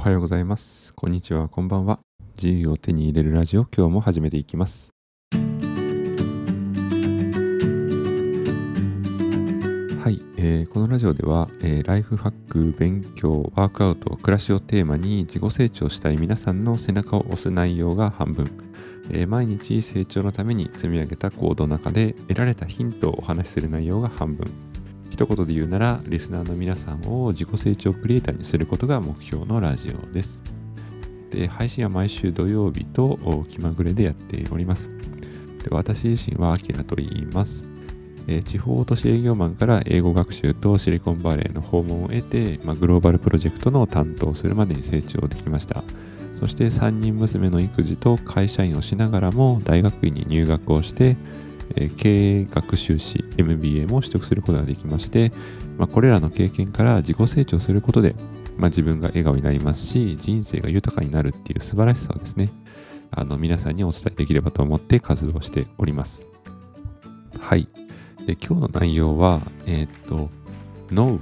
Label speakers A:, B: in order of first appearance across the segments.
A: おはようございます。こんにちは、こんばんは。自由を手に入れるラジオ、今日も始めていきます。はい、えーこのラジオでは、えーライフハック、勉強、ワークアウト、暮らしをテーマに自己成長したい皆さんの背中を押す内容が半分、えー毎日成長のために積み上げた行動の中で得られたヒントをお話しする内容が半分、一言で言うなら、リスナーの皆さんを自己成長クリエイターにすることが目標のラジオです。で、配信は毎週土曜日と気まぐれでやっております。で私自身はアキラと言います。え地方都市営業マンから英語学習とシリコンバレーの訪問を得て、まあ、グローバルプロジェクトの担当をするまでに成長できました。そして3人娘の育児と会社員をしながらも大学院に入学をして、え経営学習士 MBA も取得することができまして、まあ、これらの経験から自己成長することで、まあ、自分が笑顔になりますし人生が豊かになるっていう素晴らしさをですねあの皆さんにお伝えできればと思って活動しております。はい。で今日の内容はえーっと NO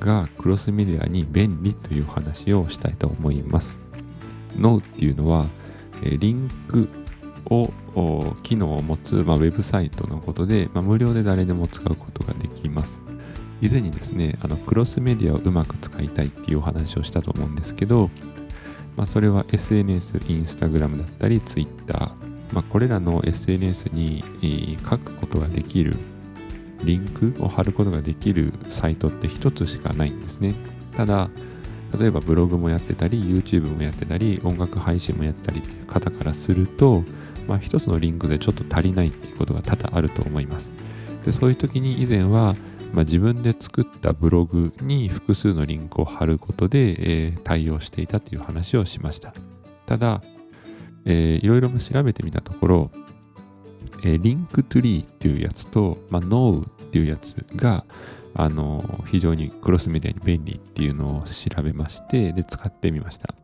A: がクロスメディアに便利という話をしたいと思います。NO っていうのは、えーリンクを機能を持つ、まあ、ウェブサイトのことで、まあ、無料で誰でも使うことができます。以前にですね、あのクロスメディアをうまく使いたいっていうお話をしたと思うんですけど、まあ、それは SNS、インスタグラムだったり、ツイッター、まあ、これらの SNS に、書くことができる、リンクを貼ることができるサイトって一つしかないんですね。ただ、例えばブログもやってたり、YouTube もやってたり、音楽配信もやったりっていう方からすると、まあ、一つのリンクでちょっと足りないっていうことが多々あると思います。でそういう時に以前は、まあ、自分で作ったブログに複数のリンクを貼ることで、えー対応していたという話をしました。ただ、えーいろいろ調べてみたところ、えー Linktree っていうやつと、まあ、 Knoow っていうやつが、あの非常にクロスメディアに便利っていうのを調べまして、で、使ってみました。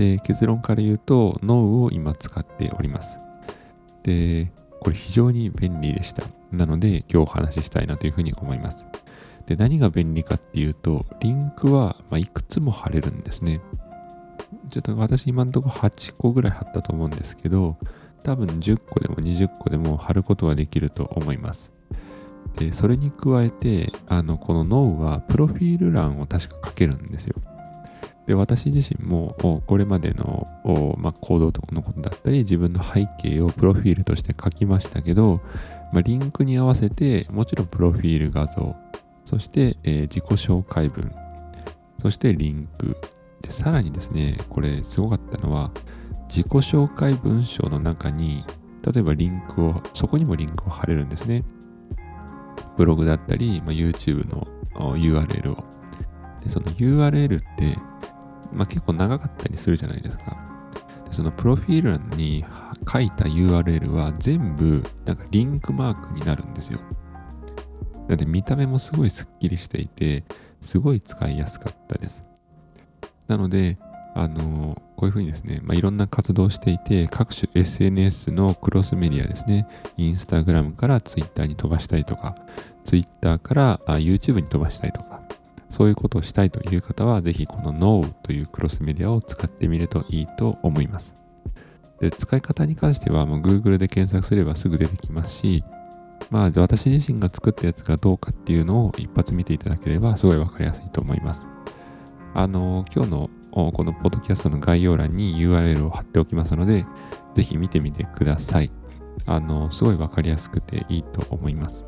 A: で、結論から言うと、ノウを今使っております。で、これ非常に便利でした。なので、今日お話ししたいなというふうに思います。で、何が便利かっていうと、リンクは、ま、いくつも貼れるんですね。ちょっと私今のとこ8個ぐらい貼ったと思うんですけど、多分10個でも20個でも貼ることができると思います。で、それに加えて、あの、この NO はプロフィール欄を確か書けるんですよ。で、私自身もこれまでの、まあ、行動とかのことだったり、自分の背景をプロフィールとして書きましたけど、まあ、リンクに合わせて、もちろんプロフィール画像、そして、えー自己紹介文、そしてリンク。で、さらにですね、これすごかったのは、自己紹介文章の中に、例えばリンクを、そこにもリンクを貼れるんですね。ブログだったり、まあ、YouTube の URL を。で、その URL って、まあ、結構長かったりするじゃないですか。でそのプロフィール欄に書いた URL は全部なんかリンクマークになるんですよ。なので見た目もすごいスッキリしていて、すごい使いやすかったです。なので、あのこういうふうにですね、まあ、いろんな活動をしていて、各種 SNS のクロスメディアですね、インスタグラムから Twitter に飛ばしたりとか、Twitter からあ YouTube に飛ばしたりとか、そういうことをしたいという方は、ぜひこの No というクロスメディアを使ってみるといいと思います。で、使い方に関しては、もう Google で検索すればすぐ出てきますし、まあ、私自身が作ったやつがどうかっていうのを一発見ていただければ、すごいわかりやすいと思います。あの、今日のこのポッドキャストの概要欄に URL を貼っておきますので、ぜひ見てみてください。あの、すごいわかりやすくていいと思います。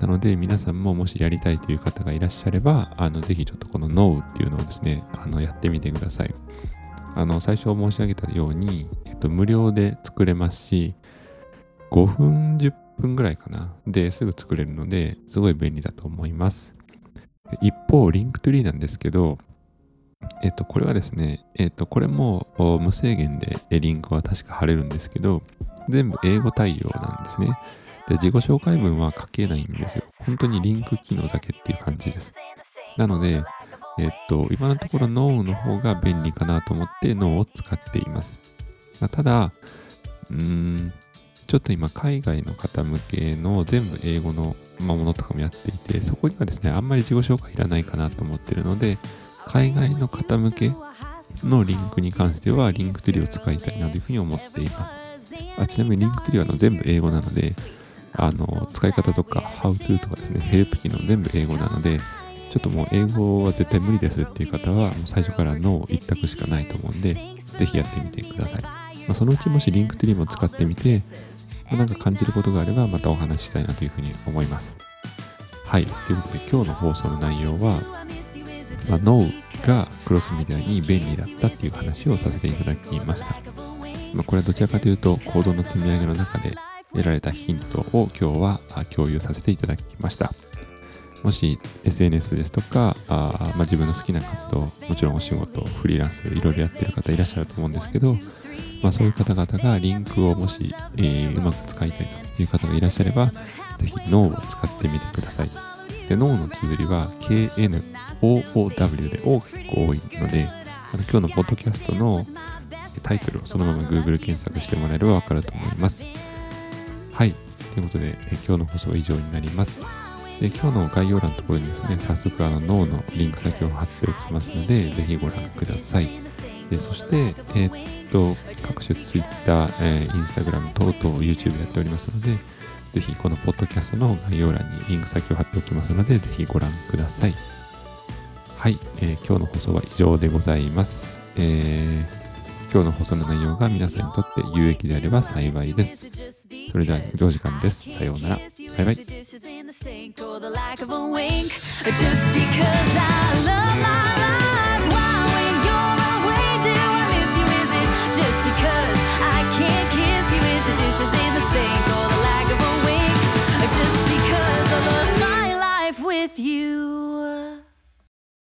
A: なので、皆さんももしやりたいという方がいらっしゃれば、あのぜひちょっとこの No っていうのをですね、あのやってみてください。あの、最初申し上げたように、えっと、無料で作れますし、5分、10分ぐらいかな。ですぐ作れるので、すごい便利だと思います。一方、 Linktree なんですけど、えっと、これはですね、えっと、これも無制限でリンクは確か貼れるんですけど、全部英語対応なんですね。で、自己紹介文は書けないんですよ。本当にリンク機能だけっていう感じです。なので、えっと、今のところ No の方が便利かなと思って No を使っています。まあただ、うーん、ちょっと今海外の方向けの全部英語のものとかもやっていて、そこにはですね、あんまり自己紹介いらないかなと思ってるので、海外の方向けのリンクに関しては、 Linktree を使いたいなというふうに思っています。あちなみに Linktree はの全部英語なので、あの使い方とか How to とかですね、ヘルプ機能全部英語なので、ちょっともう英語は絶対無理ですっていう方は、もう最初から Knoow 一択しかないと思うんで、ぜひやってみてください。まあ、そのうちもし Linktree も使ってみて、ま、なんか感じることがあればまたお話ししたいなというふうに思います。はい。ということで今日の放送の内容は、まあ、ノーがクロスメディアに便利だったっていう話をさせていただきました。まあ、これはどちらかというと行動の積み上げの中で得られたヒントを今日は共有させていただきました。もし SNS ですとか、あまあ、自分の好きな活動、もちろんお仕事、フリーランス、いろいろやってる方いらっしゃると思うんですけど、まあ、そういう方々がリンクをもし、えー、うまく使いたいという方がいらっしゃれば、ぜひ脳を使ってみてください。で、脳の綴りは KNOOW で O 結構多いので、あの今日のポッドキャストのタイトルをそのまま Google 検索してもらえればわかると思います。はい。ということで、え今日の放送は以上になります。で今日の概要欄のところにですね、早速あの脳のリンク先を貼っておきますので、ぜひご覧ください。でそして、えー、っと、各種 Twitter、えー、Instagram 等々 YouTube やっておりますので、ぜひこのポッドキャストの概要欄にリンク先を貼っておきますので、ぜひご覧ください。はい、えー、今日の放送は以上でございます。えー、今日の放送の内容が皆さんにとって有益であれば幸いです。それではお時間ですさようならバイバイ you.